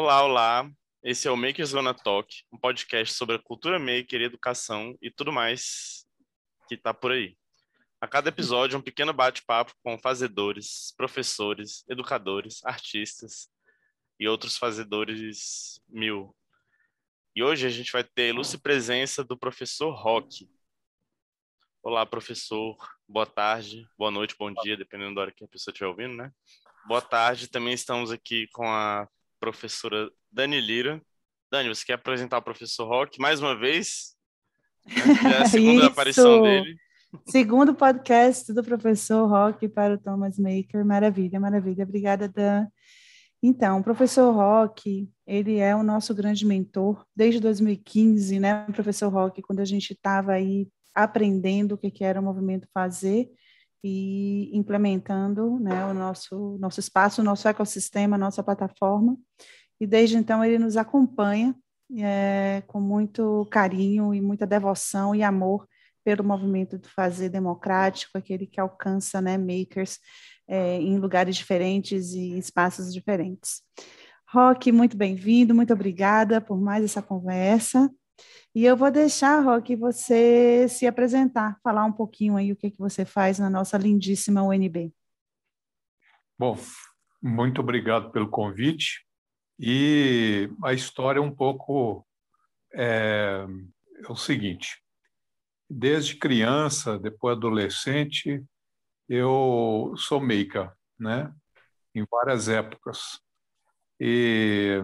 Olá, olá. Esse é o Maker Zona Talk, um podcast sobre a cultura maker, educação e tudo mais que está por aí. A cada episódio, um pequeno bate-papo com fazedores, professores, educadores, artistas e outros fazedores mil. E hoje a gente vai ter a ilustre presença do professor Rock. Olá, professor. Boa tarde, boa noite, bom dia, dependendo da hora que a pessoa estiver ouvindo, né? Boa tarde. Também estamos aqui com a professora Dani Lira. Dani, você quer apresentar o professor Rock mais uma vez? É a segunda aparição dele. Segundo podcast do professor Rock para o Thomas Maker. Maravilha, maravilha. Obrigada, Dan. Então, o professor Rock, ele é o nosso grande mentor desde 2015, né? O professor Rock, quando a gente estava aí aprendendo o que, que era o movimento fazer e implementando né, o nosso, nosso espaço, nosso ecossistema, nossa plataforma. E desde então ele nos acompanha é, com muito carinho e muita devoção e amor pelo movimento do fazer democrático, aquele que alcança né, makers é, em lugares diferentes e espaços diferentes. Rock, muito bem-vindo, muito obrigada por mais essa conversa. E eu vou deixar, Rock, você se apresentar, falar um pouquinho aí o que, que você faz na nossa lindíssima UNB. Bom, muito obrigado pelo convite. E a história é um pouco é, é o seguinte: desde criança, depois adolescente, eu sou maker, né? Em várias épocas. E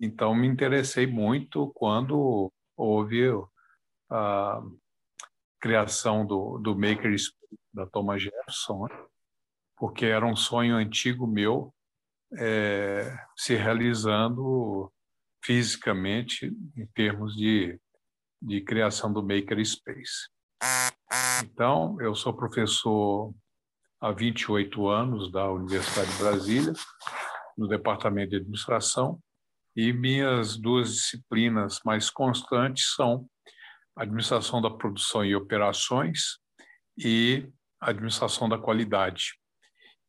então me interessei muito quando houve a criação do, do Maker da Thomas Jefferson, né? porque era um sonho antigo meu é, se realizando fisicamente em termos de de criação do Maker Space. Então, eu sou professor há 28 anos da Universidade de Brasília, no Departamento de Administração, e minhas duas disciplinas mais constantes são Administração da Produção e Operações e Administração da Qualidade,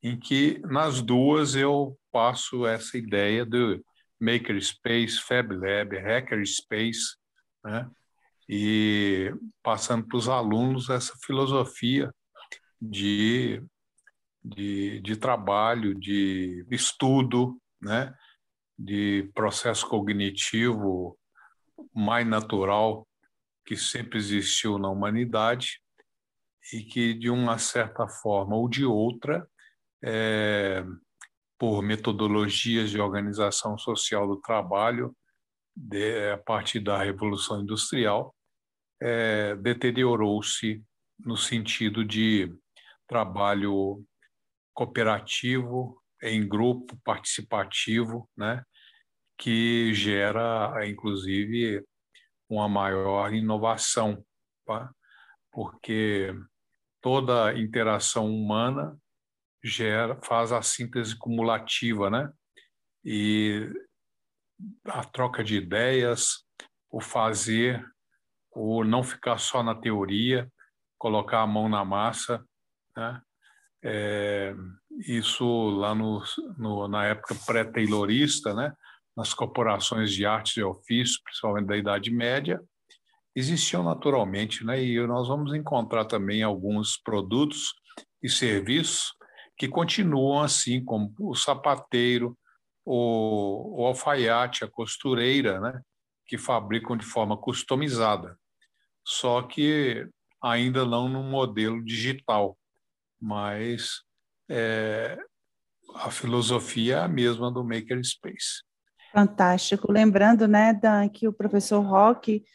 em que nas duas eu passo essa ideia do Maker Space, Fab Lab, Hacker Space, né? e passando para os alunos essa filosofia de, de, de trabalho, de estudo, né? De processo cognitivo mais natural que sempre existiu na humanidade e que, de uma certa forma ou de outra, é, por metodologias de organização social do trabalho, de, a partir da Revolução Industrial, é, deteriorou-se no sentido de trabalho cooperativo, em grupo, participativo, né? Que gera, inclusive, uma maior inovação, tá? porque toda interação humana gera, faz a síntese cumulativa, né? E a troca de ideias, o fazer o não ficar só na teoria, colocar a mão na massa, né? É, isso lá no, no, na época pré-taylorista, né? Nas corporações de artes e ofícios, principalmente da Idade Média, existiam naturalmente, né? e nós vamos encontrar também alguns produtos e serviços que continuam assim, como o sapateiro, o, o alfaiate, a costureira, né? que fabricam de forma customizada só que ainda não no modelo digital, mas é, a filosofia é a mesma do Makerspace. Fantástico. Lembrando, né, Dan, que o professor Roque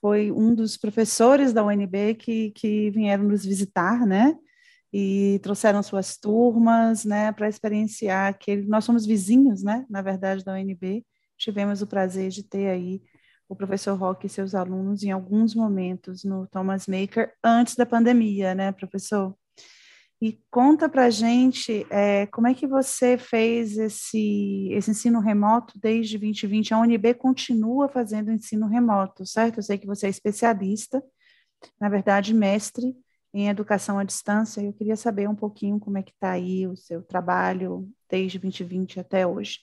foi um dos professores da UNB que, que vieram nos visitar, né? E trouxeram suas turmas, né, para experienciar aquele. Nós somos vizinhos, né, na verdade, da UNB. Tivemos o prazer de ter aí o professor Roque e seus alunos em alguns momentos no Thomas Maker antes da pandemia, né, professor? E conta para gente é, como é que você fez esse, esse ensino remoto desde 2020. A UNB continua fazendo ensino remoto, certo? Eu sei que você é especialista, na verdade, mestre em educação à distância. Eu queria saber um pouquinho como é que está aí o seu trabalho desde 2020 até hoje.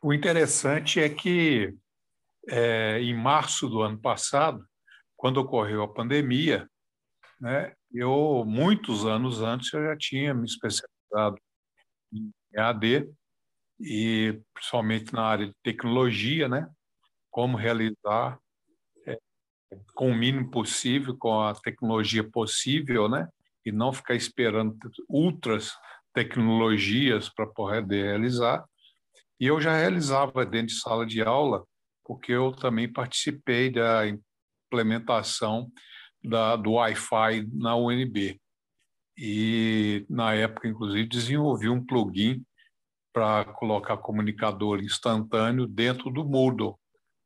O interessante é que, é, em março do ano passado, quando ocorreu a pandemia, né, eu, muitos anos antes, eu já tinha me especializado em EAD, e principalmente na área de tecnologia, né, como realizar é, com o mínimo possível, com a tecnologia possível, né, e não ficar esperando outras tecnologias para poder realizar. E eu já realizava dentro de sala de aula, porque eu também participei da implementação da, do Wi-Fi na UNB. E, na época, inclusive, desenvolvi um plugin para colocar comunicador instantâneo dentro do Moodle.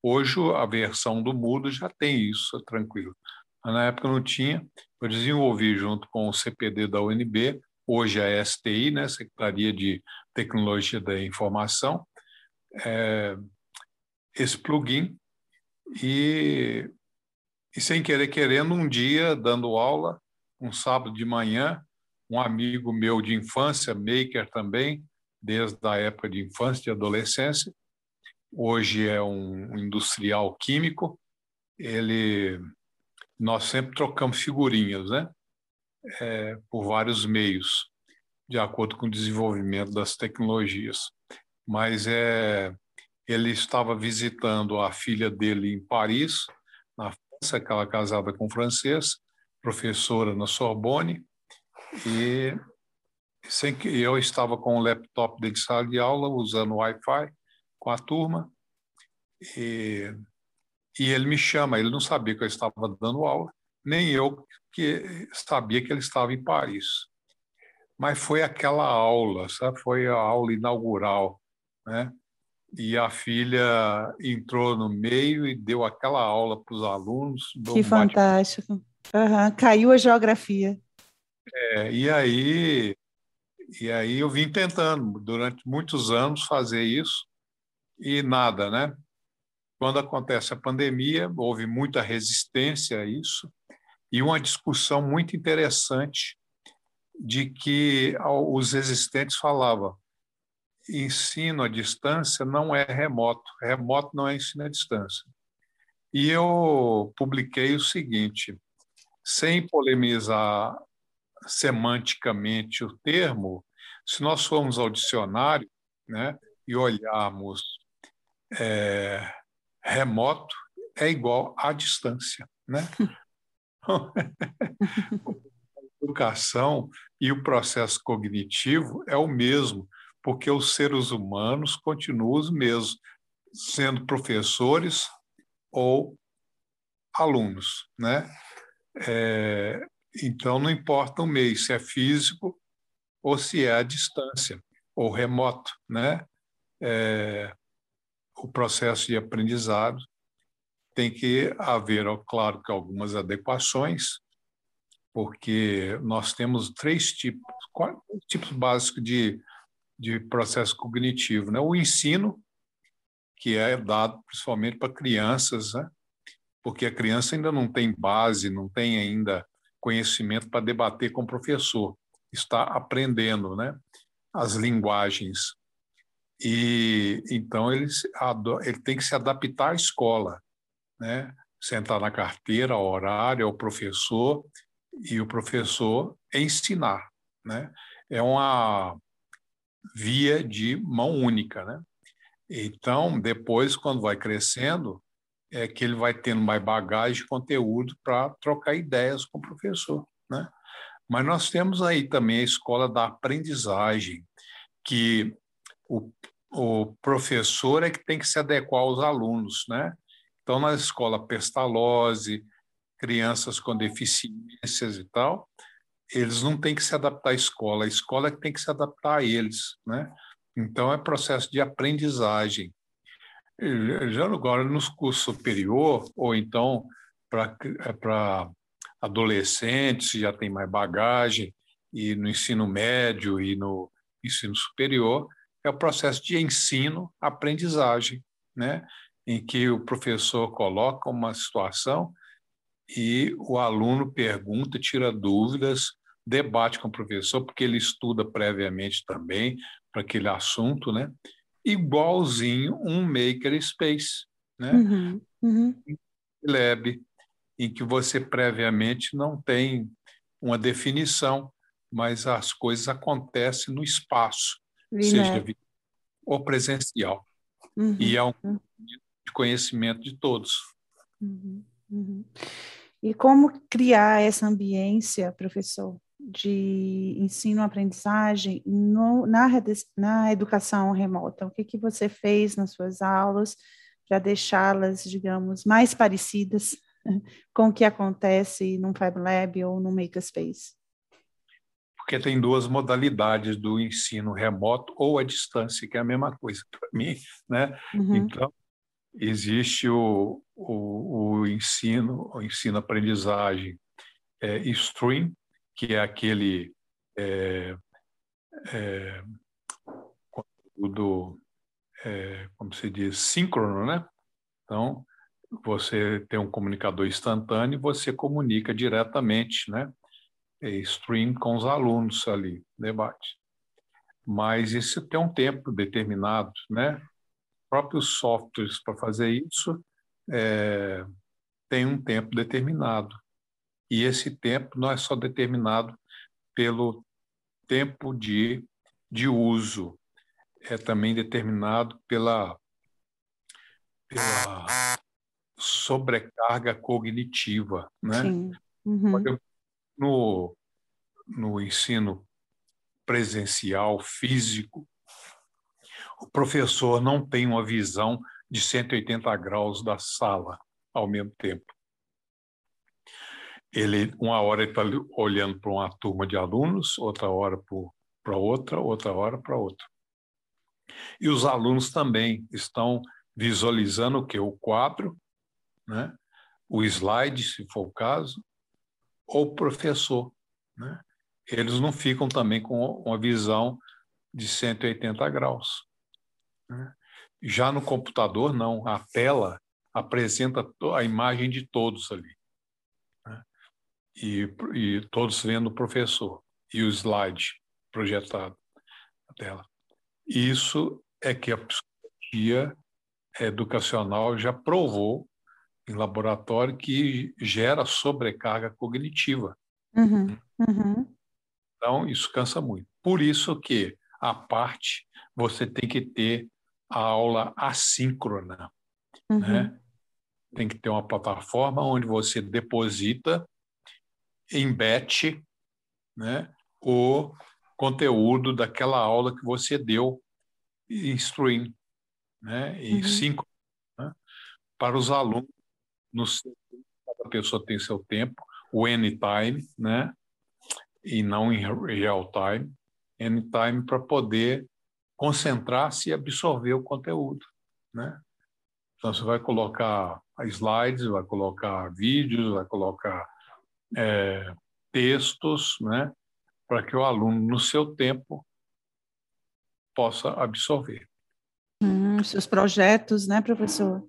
Hoje, a versão do Moodle já tem isso, é tranquilo. Mas, na época não tinha. Eu desenvolvi junto com o CPD da UNB hoje a STI, né, Secretaria de Tecnologia da Informação, é, esse plugin e, e, sem querer querendo, um dia, dando aula, um sábado de manhã, um amigo meu de infância, maker também, desde a época de infância e adolescência, hoje é um industrial químico, ele nós sempre trocamos figurinhas, né? é, por vários meios, de acordo com o desenvolvimento das tecnologias. Mas é, ele estava visitando a filha dele em Paris, França, aquela casada com francês, professora na Sorbonne, e sem que eu estava com o laptop de sala de aula, usando Wi-Fi com a turma, e, e ele me chama, ele não sabia que eu estava dando aula, nem eu que sabia que ele estava em Paris. Mas foi aquela aula, sabe? Foi a aula inaugural, né? E a filha entrou no meio e deu aquela aula para os alunos. Que fantástico. Uhum. Caiu a geografia. É, e aí e aí eu vim tentando durante muitos anos fazer isso e nada, né? Quando acontece a pandemia, houve muita resistência a isso e uma discussão muito interessante de que os existentes falavam ensino à distância não é remoto, remoto não é ensino à distância. E eu publiquei o seguinte, sem polemizar semanticamente o termo, se nós formos ao dicionário né, e olharmos é, remoto, é igual à distância. Né? a educação e o processo cognitivo é o mesmo, porque os seres humanos continuam os mesmos, sendo professores ou alunos, né? É, então não importa o meio, se é físico ou se é à distância ou remoto, né? É, o processo de aprendizado tem que haver, claro, que algumas adequações, porque nós temos três tipos, quatro tipos básicos de, de processo cognitivo. Né? O ensino, que é dado principalmente para crianças, né? porque a criança ainda não tem base, não tem ainda conhecimento para debater com o professor, está aprendendo né? as linguagens. E então ele, ele tem que se adaptar à escola né? sentar na carteira, ao horário, ao professor, e o professor ensinar. Né? É uma via de mão única. Né? Então, depois, quando vai crescendo, é que ele vai tendo mais bagagem de conteúdo para trocar ideias com o professor. Né? Mas nós temos aí também a escola da aprendizagem, que o, o professor é que tem que se adequar aos alunos, né? Então, na escola Pestalozzi, crianças com deficiências e tal, eles não têm que se adaptar à escola, a escola é que tem que se adaptar a eles, né? Então, é processo de aprendizagem. Já agora, nos cursos superior, ou então para é adolescentes, já tem mais bagagem, e no ensino médio e no ensino superior, é o processo de ensino-aprendizagem, né? em que o professor coloca uma situação e o aluno pergunta, tira dúvidas, debate com o professor, porque ele estuda previamente também para aquele assunto, né? igualzinho um makerspace, né? Uhum, uhum. Lab, em que você previamente não tem uma definição, mas as coisas acontecem no espaço, seja ou presencial. Uhum, e é um uhum. de conhecimento de todos. Uhum, uhum. E como criar essa ambiência, professor, de ensino-aprendizagem na, na educação remota? O que, que você fez nas suas aulas para deixá-las, digamos, mais parecidas com o que acontece num Fab Lab ou no Makerspace? Porque tem duas modalidades do ensino remoto ou à distância, que é a mesma coisa para mim, né? Uhum. Então, existe o, o, o ensino, o ensino-aprendizagem é, stream, que é aquele é, é, conteúdo, é, como se diz, síncrono, né? Então, você tem um comunicador instantâneo e você comunica diretamente, né? É, stream com os alunos ali, debate. Mas isso tem um tempo determinado, né? Próprios softwares para fazer isso é, tem um tempo determinado. E esse tempo não é só determinado pelo tempo de, de uso, é também determinado pela, pela sobrecarga cognitiva. Né? Sim. Uhum. No, no ensino presencial, físico, o professor não tem uma visão de 180 graus da sala ao mesmo tempo ele uma hora está olhando para uma turma de alunos, outra hora para outra, outra hora para outra. E os alunos também estão visualizando o que? O quadro, né? o slide, se for o caso, ou o professor. Né? Eles não ficam também com uma visão de 180 graus. Né? Já no computador, não. A tela apresenta a imagem de todos ali e, e todos vendo o professor e o slide projetado na tela. Isso é que a psicologia educacional já provou em laboratório que gera sobrecarga cognitiva. Uhum, uhum. Então, isso cansa muito. Por isso que, a parte, você tem que ter a aula assíncrona. Uhum. Né? Tem que ter uma plataforma onde você deposita em batch né, o conteúdo daquela aula que você deu em stream, né, em uhum. cinco, né, para os alunos, no cada pessoa tem seu tempo, o anytime, né, e não em real time, anytime para poder concentrar-se e absorver o conteúdo, né? Então você vai colocar slides, vai colocar vídeos, vai colocar é, textos, né, para que o aluno, no seu tempo, possa absorver. Hum, seus projetos, né, professor?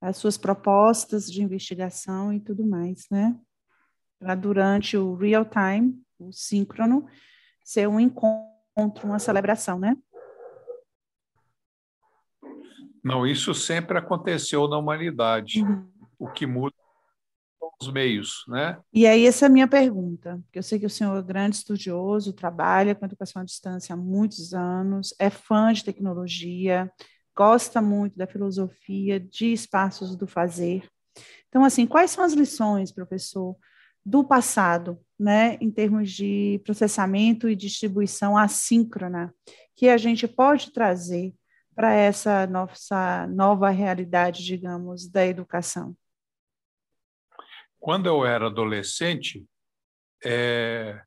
As suas propostas de investigação e tudo mais, né? Para durante o real time, o síncrono, ser um encontro, uma celebração, né? Não, isso sempre aconteceu na humanidade. Uhum. O que muda os meios, né? E aí essa é a minha pergunta, porque eu sei que o senhor é grande estudioso, trabalha com educação à distância há muitos anos, é fã de tecnologia, gosta muito da filosofia de espaços do fazer. Então, assim, quais são as lições, professor, do passado, né, em termos de processamento e distribuição assíncrona, que a gente pode trazer para essa nossa nova realidade, digamos, da educação? Quando eu era adolescente, é,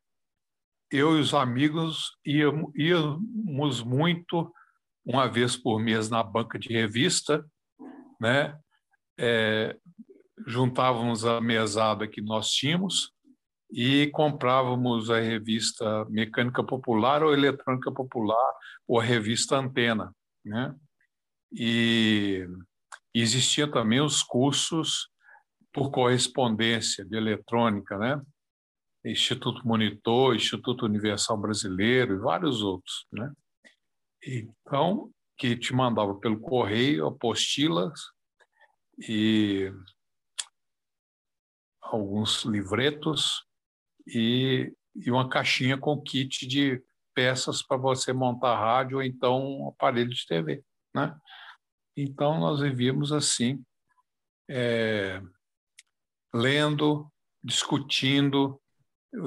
eu e os amigos íamos, íamos, muito, uma vez por mês, na banca de revista, né? É, juntávamos a mesada que nós tínhamos e comprávamos a revista Mecânica Popular ou Eletrônica Popular ou a revista Antena, né? E existiam também os cursos por correspondência de eletrônica, né? Instituto Monitor, Instituto Universal Brasileiro e vários outros, né? Então, que te mandava pelo correio apostilas e alguns livretos e, e uma caixinha com kit de peças para você montar rádio ou então um aparelho de TV, né? Então nós vivíamos assim, é, lendo, discutindo,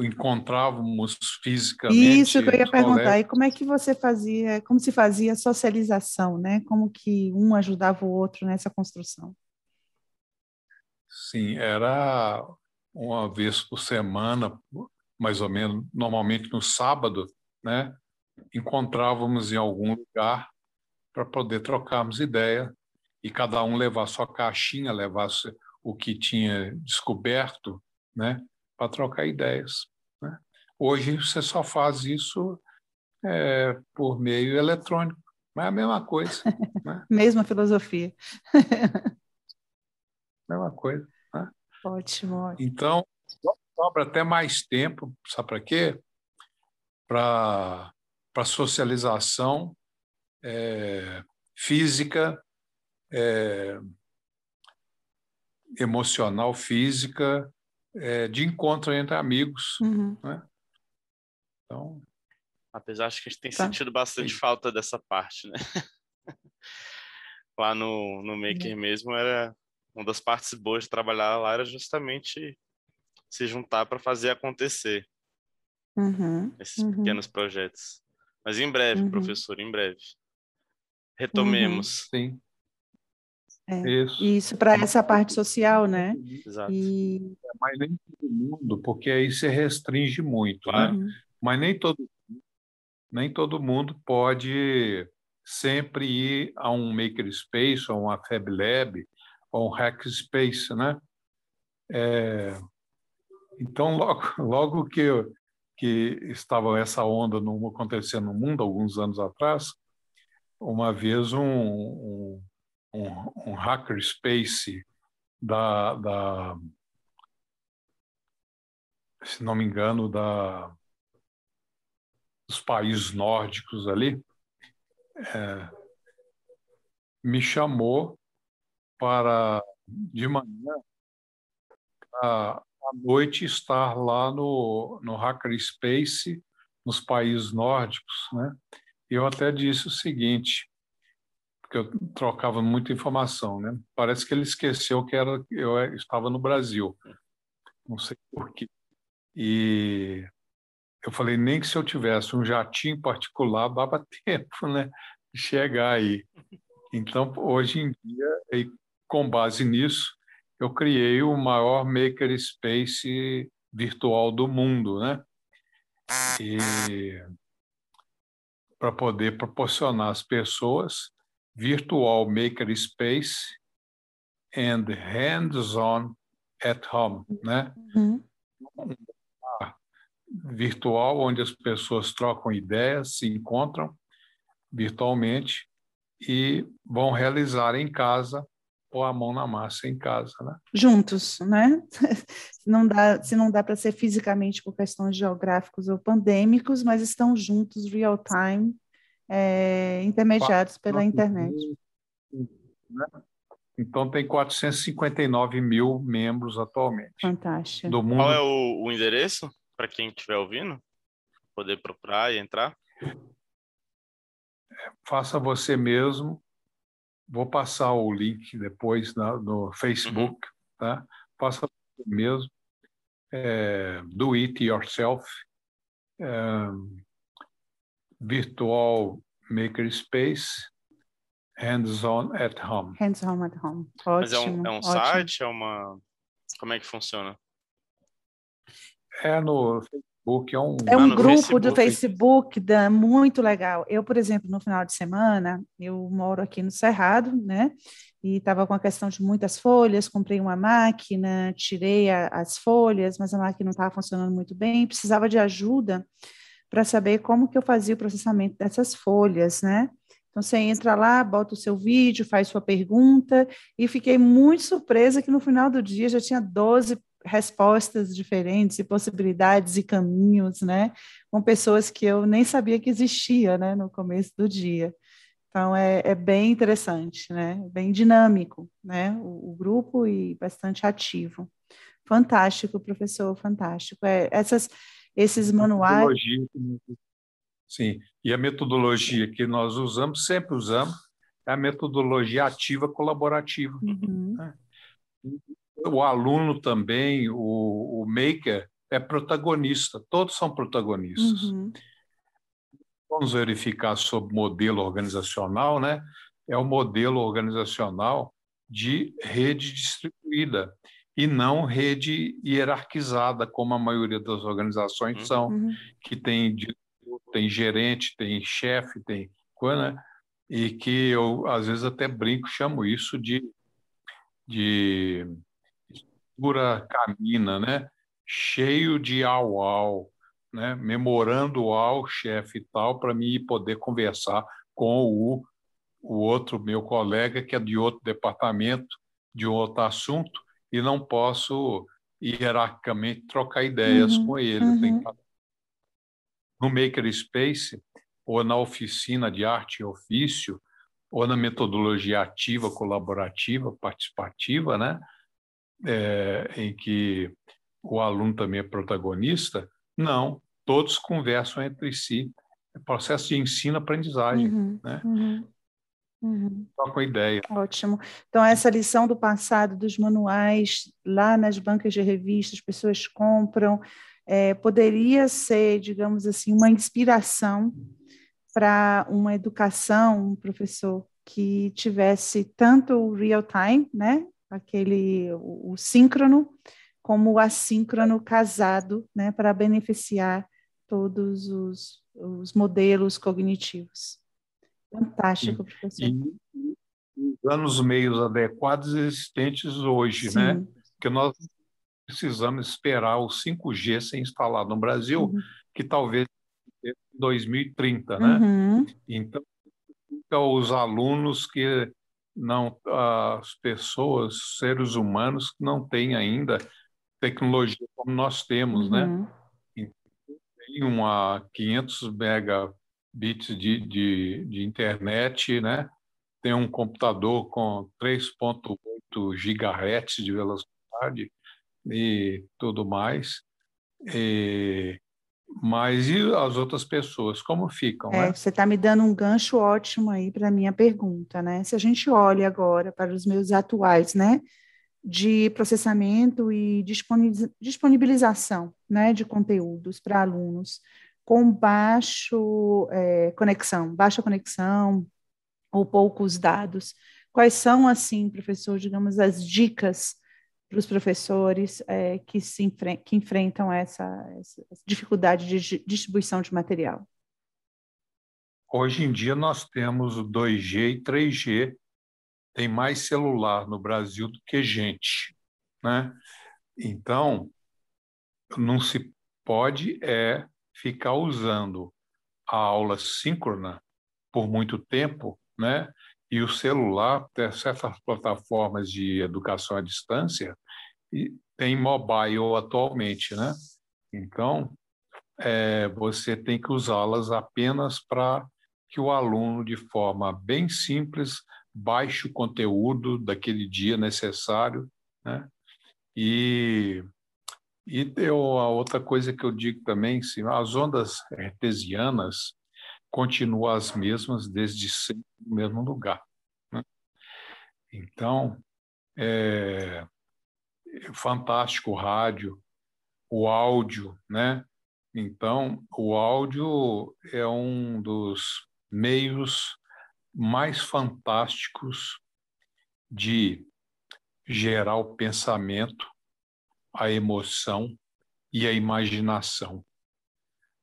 encontrávamos fisicamente. Isso que eu ia perguntar. Colegas. E como é que você fazia? Como se fazia a socialização, né? Como que um ajudava o outro nessa construção? Sim, era uma vez por semana, mais ou menos, normalmente no sábado, né? Encontrávamos em algum lugar para poder trocarmos ideia e cada um levar sua caixinha, levasse o que tinha descoberto, né? Para trocar ideias. Né? Hoje você só faz isso é, por meio eletrônico, mas é a mesma coisa. Né? Mesma filosofia. mesma coisa. Né? Ótimo, ótimo. Então, sobra até mais tempo, sabe para quê? Para socialização é, física, é, emocional, física, é, de encontro entre amigos. Uhum. Né? Então, Apesar de que a gente tem tá. sentido bastante Sim. falta dessa parte, né? lá no, no Maker uhum. mesmo era uma das partes boas de trabalhar lá era justamente se juntar para fazer acontecer uhum, esses uhum. pequenos projetos. Mas em breve, uhum. professor, em breve. Retomemos. Sim. É, isso, isso para essa parte social, né? Exato. E... É, mas nem todo mundo, porque aí se restringe muito, né? Uhum. Mas nem todo, nem todo mundo pode sempre ir a um makerspace, ou uma Fab Lab, ou um hackspace, né? É, então, logo, logo que, que estava essa onda no, acontecendo no mundo, alguns anos atrás, uma vez um, um, um, um hackerspace da, da, se não me engano, da, dos países nórdicos ali, é, me chamou para de manhã à noite estar lá no, no Hackerspace nos países nórdicos, né? Eu até disse o seguinte, porque eu trocava muita informação, né? Parece que ele esqueceu que era eu estava no Brasil, não sei por quê. E eu falei nem que se eu tivesse um jatinho particular dava tempo, né? De chegar aí. Então hoje em dia, com base nisso, eu criei o maior makerspace virtual do mundo, né? E para poder proporcionar às pessoas virtual makerspace and hands-on at home, né? Uhum. Virtual, onde as pessoas trocam ideias, se encontram virtualmente e vão realizar em casa pôr a mão na massa em casa, né? Juntos, né? não dá, se não dá para ser fisicamente por questões geográficos ou pandêmicos, mas estão juntos real time, é, intermediados pela internet. Né? Então tem 459 mil membros atualmente. Fantástico. Do mundo. Qual é o, o endereço para quem estiver ouvindo? Poder procurar e entrar? Faça você mesmo Vou passar o link depois na, no Facebook, uhum. tá? Faça mesmo. É, do it yourself. É, virtual makerspace. Hands-on at home. Hands-on at home. Ótimo, Mas é um, é um site? É uma. Como é que funciona? É no Facebook. É um, é um grupo Facebook. do Facebook da, muito legal. Eu, por exemplo, no final de semana, eu moro aqui no Cerrado, né? E estava com a questão de muitas folhas, comprei uma máquina, tirei a, as folhas, mas a máquina não estava funcionando muito bem, precisava de ajuda para saber como que eu fazia o processamento dessas folhas, né? Então, você entra lá, bota o seu vídeo, faz sua pergunta, e fiquei muito surpresa que no final do dia já tinha 12 respostas diferentes e possibilidades e caminhos, né? Com pessoas que eu nem sabia que existia, né? No começo do dia. Então é, é bem interessante, né? Bem dinâmico, né? O, o, grupo e bastante ativo. Fantástico, professor, fantástico. É, essas, esses manuais. Sim, e a metodologia que nós usamos, sempre usamos, é a metodologia ativa colaborativa. Uhum. Né? O aluno também, o, o maker, é protagonista, todos são protagonistas. Uhum. Vamos verificar sobre modelo organizacional, né? É o modelo organizacional de rede distribuída e não rede hierarquizada, como a maioria das organizações uhum. são, uhum. que tem, tem gerente, tem chefe, tem coisa, né? e que eu, às vezes, até brinco, chamo isso de, de estrutura camina, né? cheio de au-au, né? memorando ao chefe e tal, para mim poder conversar com o, o outro meu colega, que é de outro departamento, de outro assunto, e não posso hierarquicamente trocar ideias uhum, com ele. Uhum. No Makerspace, ou na oficina de arte e ofício, ou na metodologia ativa, colaborativa, participativa, né? É, em que o aluno também é protagonista, não, todos conversam entre si. É processo de ensino-aprendizagem, uhum, né? Uhum, uhum. com a ideia. Ótimo. Então, essa lição do passado, dos manuais, lá nas bancas de revistas, as pessoas compram, é, poderia ser, digamos assim, uma inspiração para uma educação, um professor que tivesse tanto o real time, né, aquele o, o síncrono, como o assíncrono casado, né, para beneficiar todos os, os modelos cognitivos. Fantástico, professor. E, os anos meios adequados existentes hoje, né? Sim. né? Que nós precisamos esperar o 5G ser instalado no Brasil, uhum. que talvez em 2030, né? Uhum. Então, os alunos que não, as pessoas, seres humanos que não têm ainda tecnologia como nós temos, né? uhum. né? Tem uma 500 megabits de, de, de internet, né? Tem um computador com 3.8 gigahertz de velocidade e tudo mais. E, mas e as outras pessoas, como ficam? É, né? Você está me dando um gancho ótimo aí para a minha pergunta, né? Se a gente olha agora para os meus atuais, né? de processamento e disponibilização né, de conteúdos para alunos com baixo é, conexão, baixa conexão ou poucos dados. Quais são, assim, professor, digamos, as dicas para os professores é, que, se enfre que enfrentam essa, essa dificuldade de distribuição de material? Hoje em dia nós temos o 2G e 3G tem mais celular no Brasil do que gente, né? Então, não se pode é ficar usando a aula síncrona por muito tempo, né? E o celular, certas plataformas de educação à distância, e tem mobile atualmente, né? Então, é, você tem que usá-las apenas para que o aluno, de forma bem simples, baixe o conteúdo daquele dia necessário, né? E, e eu, a outra coisa que eu digo também, sim, as ondas artesianas continuam as mesmas desde sempre no mesmo lugar. Né? Então, é, é fantástico o rádio, o áudio, né? Então, o áudio é um dos meios mais fantásticos de gerar o pensamento, a emoção e a imaginação.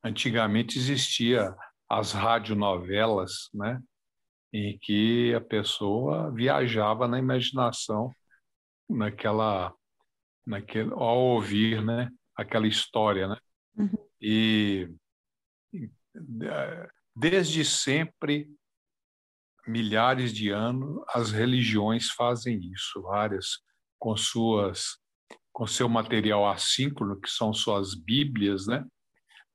Antigamente existia as radionovelas, né, em que a pessoa viajava na imaginação, naquela, naquele, ao ouvir, né, aquela história, né. Uhum. E desde sempre milhares de anos, as religiões fazem isso, várias, com suas com seu material assíncrono, que são suas Bíblias, né?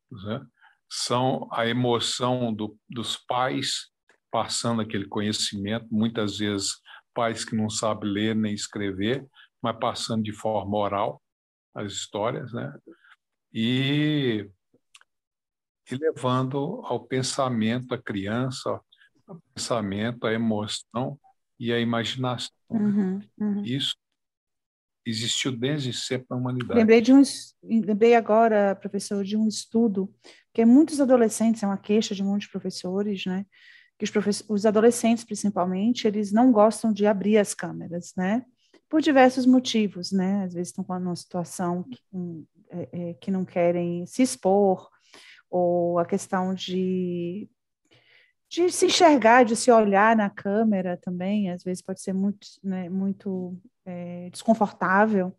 né? São a emoção do, dos pais passando aquele conhecimento, muitas vezes pais que não sabem ler nem escrever, mas passando de forma oral as histórias, né? E, e levando ao pensamento da criança, ao pensamento, à emoção e à imaginação. Uhum, uhum. Isso existiu desde sempre na humanidade. Lembrei de um, lembrei agora, professor, de um estudo que muitos adolescentes, é uma queixa de muitos professores, né? Que os, professores, os adolescentes, principalmente, eles não gostam de abrir as câmeras, né? Por diversos motivos, né? Às vezes estão com uma situação que, é, é, que não querem se expor, ou a questão de de se enxergar, de se olhar na câmera também, às vezes pode ser muito, né, muito é, desconfortável.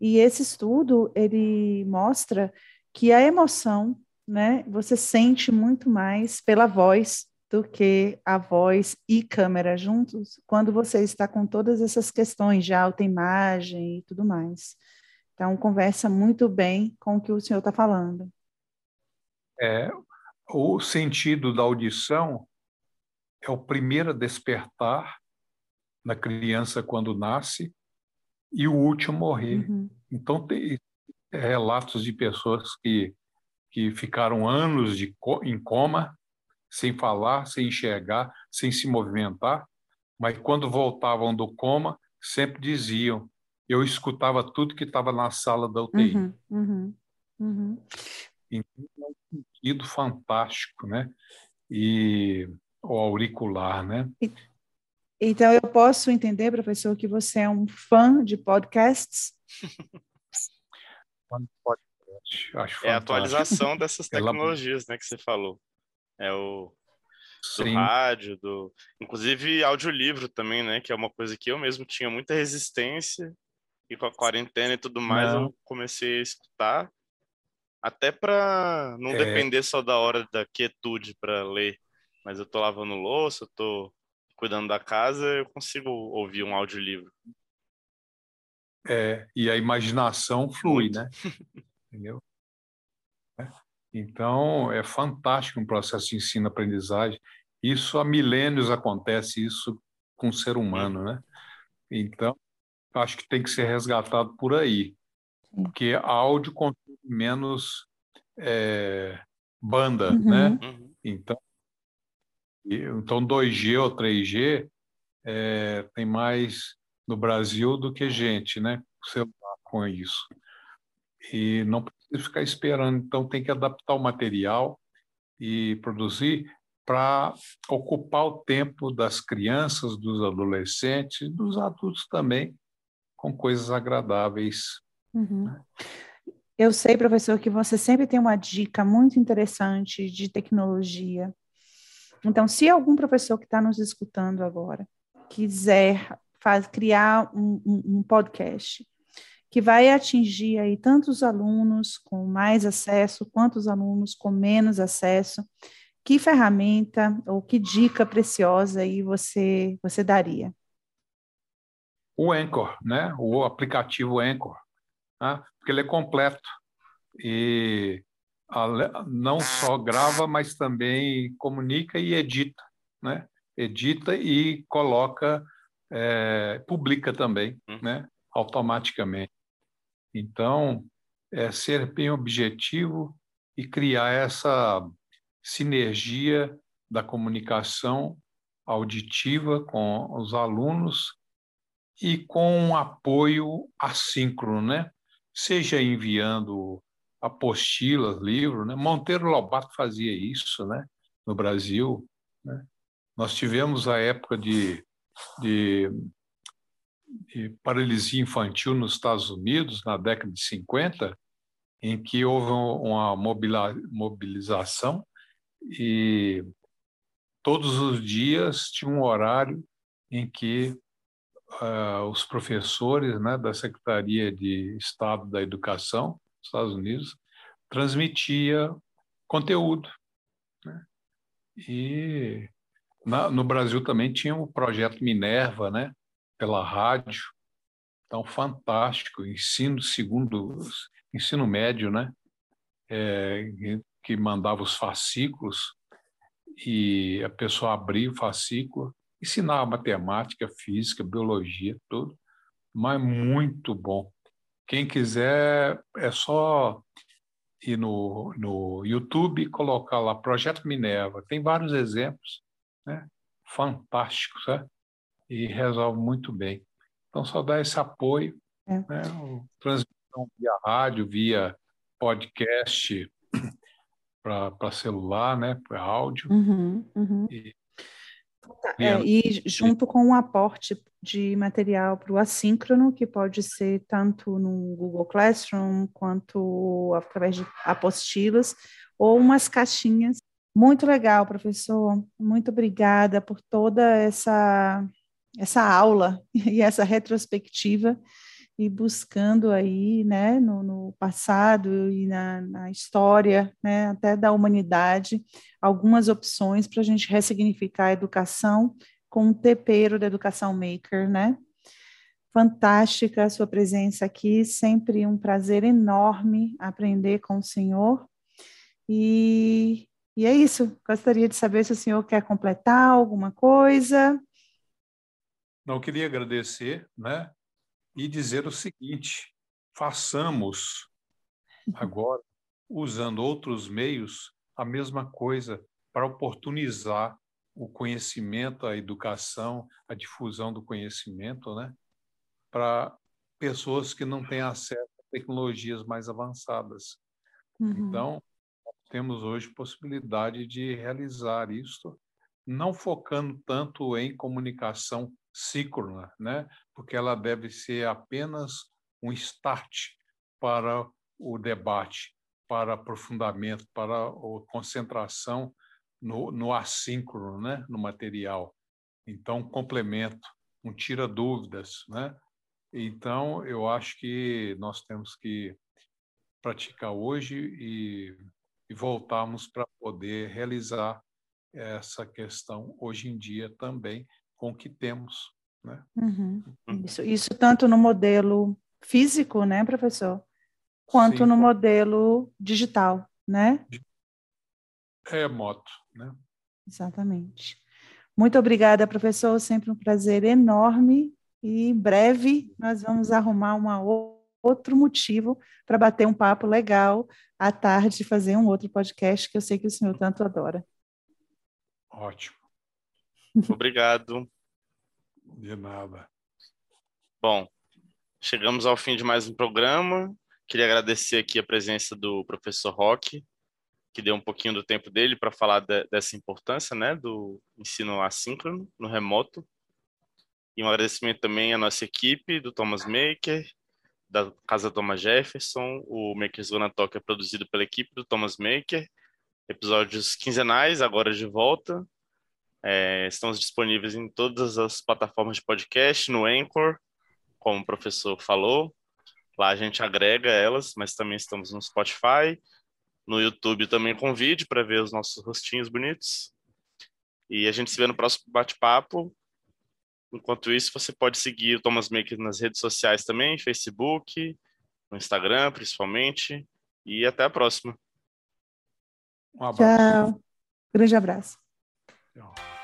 E esse estudo ele mostra que a emoção, né, você sente muito mais pela voz do que a voz e câmera juntos quando você está com todas essas questões de alta imagem e tudo mais. Então, conversa muito bem com o que o senhor está falando. É, o sentido da audição é o primeiro a despertar na criança quando nasce e o último morrer. Uhum. Então, tem relatos de pessoas que, que ficaram anos de, em coma, sem falar, sem enxergar, sem se movimentar, mas quando voltavam do coma, sempre diziam: eu escutava tudo que estava na sala da UTI. Uhum, uhum, uhum. Então, é um sentido fantástico, né? E o auricular, né? Então, eu posso entender, professor, que você é um fã de podcasts? podcast, acho é a atualização dessas tecnologias, né, que você falou. É o do Sim. rádio, do inclusive audiolivro também, né, que é uma coisa que eu mesmo tinha muita resistência e com a quarentena e tudo mais não. eu comecei a escutar até para não é... depender só da hora da quietude para ler, mas eu tô lavando louça, eu tô cuidando da casa, eu consigo ouvir um audiolivro. É, e a imaginação flui, Muito. né? Entendeu? É. Então, é fantástico um processo de ensino-aprendizagem. Isso há milênios acontece isso com o ser humano, né? Então, acho que tem que ser resgatado por aí, porque áudio consome menos é, banda, uhum. né? Uhum. Então, então 2G ou 3G é, tem mais no Brasil do que gente, né? Celular com isso. E não precisa ficar esperando, então tem que adaptar o material e produzir para ocupar o tempo das crianças, dos adolescentes, dos adultos também, com coisas agradáveis. Uhum. Eu sei, professor, que você sempre tem uma dica muito interessante de tecnologia. Então, se algum professor que está nos escutando agora quiser faz, criar um, um, um podcast que vai atingir aí tanto os alunos com mais acesso quanto os alunos com menos acesso, que ferramenta ou que dica preciosa aí você você daria? O Anchor, né? O aplicativo Anchor, né? porque ele é completo e não só grava, mas também comunica e edita, né? Edita e coloca, é, publica também, uhum. né? Automaticamente. Então, é ser bem objetivo e criar essa sinergia da comunicação auditiva com os alunos e com um apoio assíncrono, né? Seja enviando apostilas, livros, né? Monteiro Lobato fazia isso, né? No Brasil, né? Nós tivemos a época de, de de paralisia infantil nos Estados Unidos, na década de 50, em que houve uma mobilização e todos os dias tinha um horário em que uh, os professores né, da Secretaria de Estado da Educação Estados Unidos transmitia conteúdo. Né? E na, no Brasil também tinha o projeto Minerva, né? pela rádio. Então, fantástico. Ensino segundo, ensino médio, né? É, que mandava os fascículos e a pessoa abrir o fascículo, ensinar matemática, física, biologia, tudo, mas muito bom. Quem quiser, é só ir no, no YouTube e colocar lá Projeto Minerva. Tem vários exemplos, né? fantásticos, né? e resolve muito bem. Então, só dá esse apoio, é. né? transmissão via rádio, via podcast para celular, né? para áudio. Uhum, uhum. E, é, e junto com um aporte de material para o assíncrono, que pode ser tanto no Google Classroom quanto através de apostilas, ou umas caixinhas. Muito legal, professor. Muito obrigada por toda essa, essa aula e essa retrospectiva e buscando aí, né, no, no passado e na, na, história, né, até da humanidade, algumas opções para a gente ressignificar a educação com o tepeiro da educação maker, né? Fantástica a sua presença aqui, sempre um prazer enorme aprender com o senhor. E, e é isso, gostaria de saber se o senhor quer completar alguma coisa. Não, eu queria agradecer, né? E dizer o seguinte: façamos agora, usando outros meios, a mesma coisa para oportunizar o conhecimento, a educação, a difusão do conhecimento, né? Para pessoas que não têm acesso a tecnologias mais avançadas. Uhum. Então, temos hoje possibilidade de realizar isso, não focando tanto em comunicação síncrona, né? porque ela deve ser apenas um start para o debate, para aprofundamento, para concentração no, no assíncrono, né? no material. Então, complemento, um tira dúvidas. Né? Então, eu acho que nós temos que praticar hoje e, e voltarmos para poder realizar essa questão hoje em dia também com o que temos. Né? Uhum. Isso, isso tanto no modelo físico, né, professor, quanto Sim, no modelo digital, né? É moto, né? Exatamente. Muito obrigada, professor. Sempre um prazer enorme. E em breve nós vamos arrumar uma outro motivo para bater um papo legal à tarde, fazer um outro podcast que eu sei que o senhor tanto adora. Ótimo. Obrigado. De nada. Bom, chegamos ao fim de mais um programa. Queria agradecer aqui a presença do professor Roque, que deu um pouquinho do tempo dele para falar de, dessa importância, né, do ensino assíncrono no remoto. E um agradecimento também à nossa equipe do Thomas Maker, da Casa Thomas Jefferson. O Maker Zona Talk é produzido pela equipe do Thomas Maker. Episódios quinzenais, agora de volta. É, estamos disponíveis em todas as plataformas de podcast, no Anchor, como o professor falou. Lá a gente agrega elas, mas também estamos no Spotify, no YouTube também com vídeo para ver os nossos rostinhos bonitos. E a gente se vê no próximo bate-papo. Enquanto isso, você pode seguir o Thomas Maker nas redes sociais também, Facebook, no Instagram, principalmente. E até a próxima. Um abraço. Tchau. Grande abraço. Ja.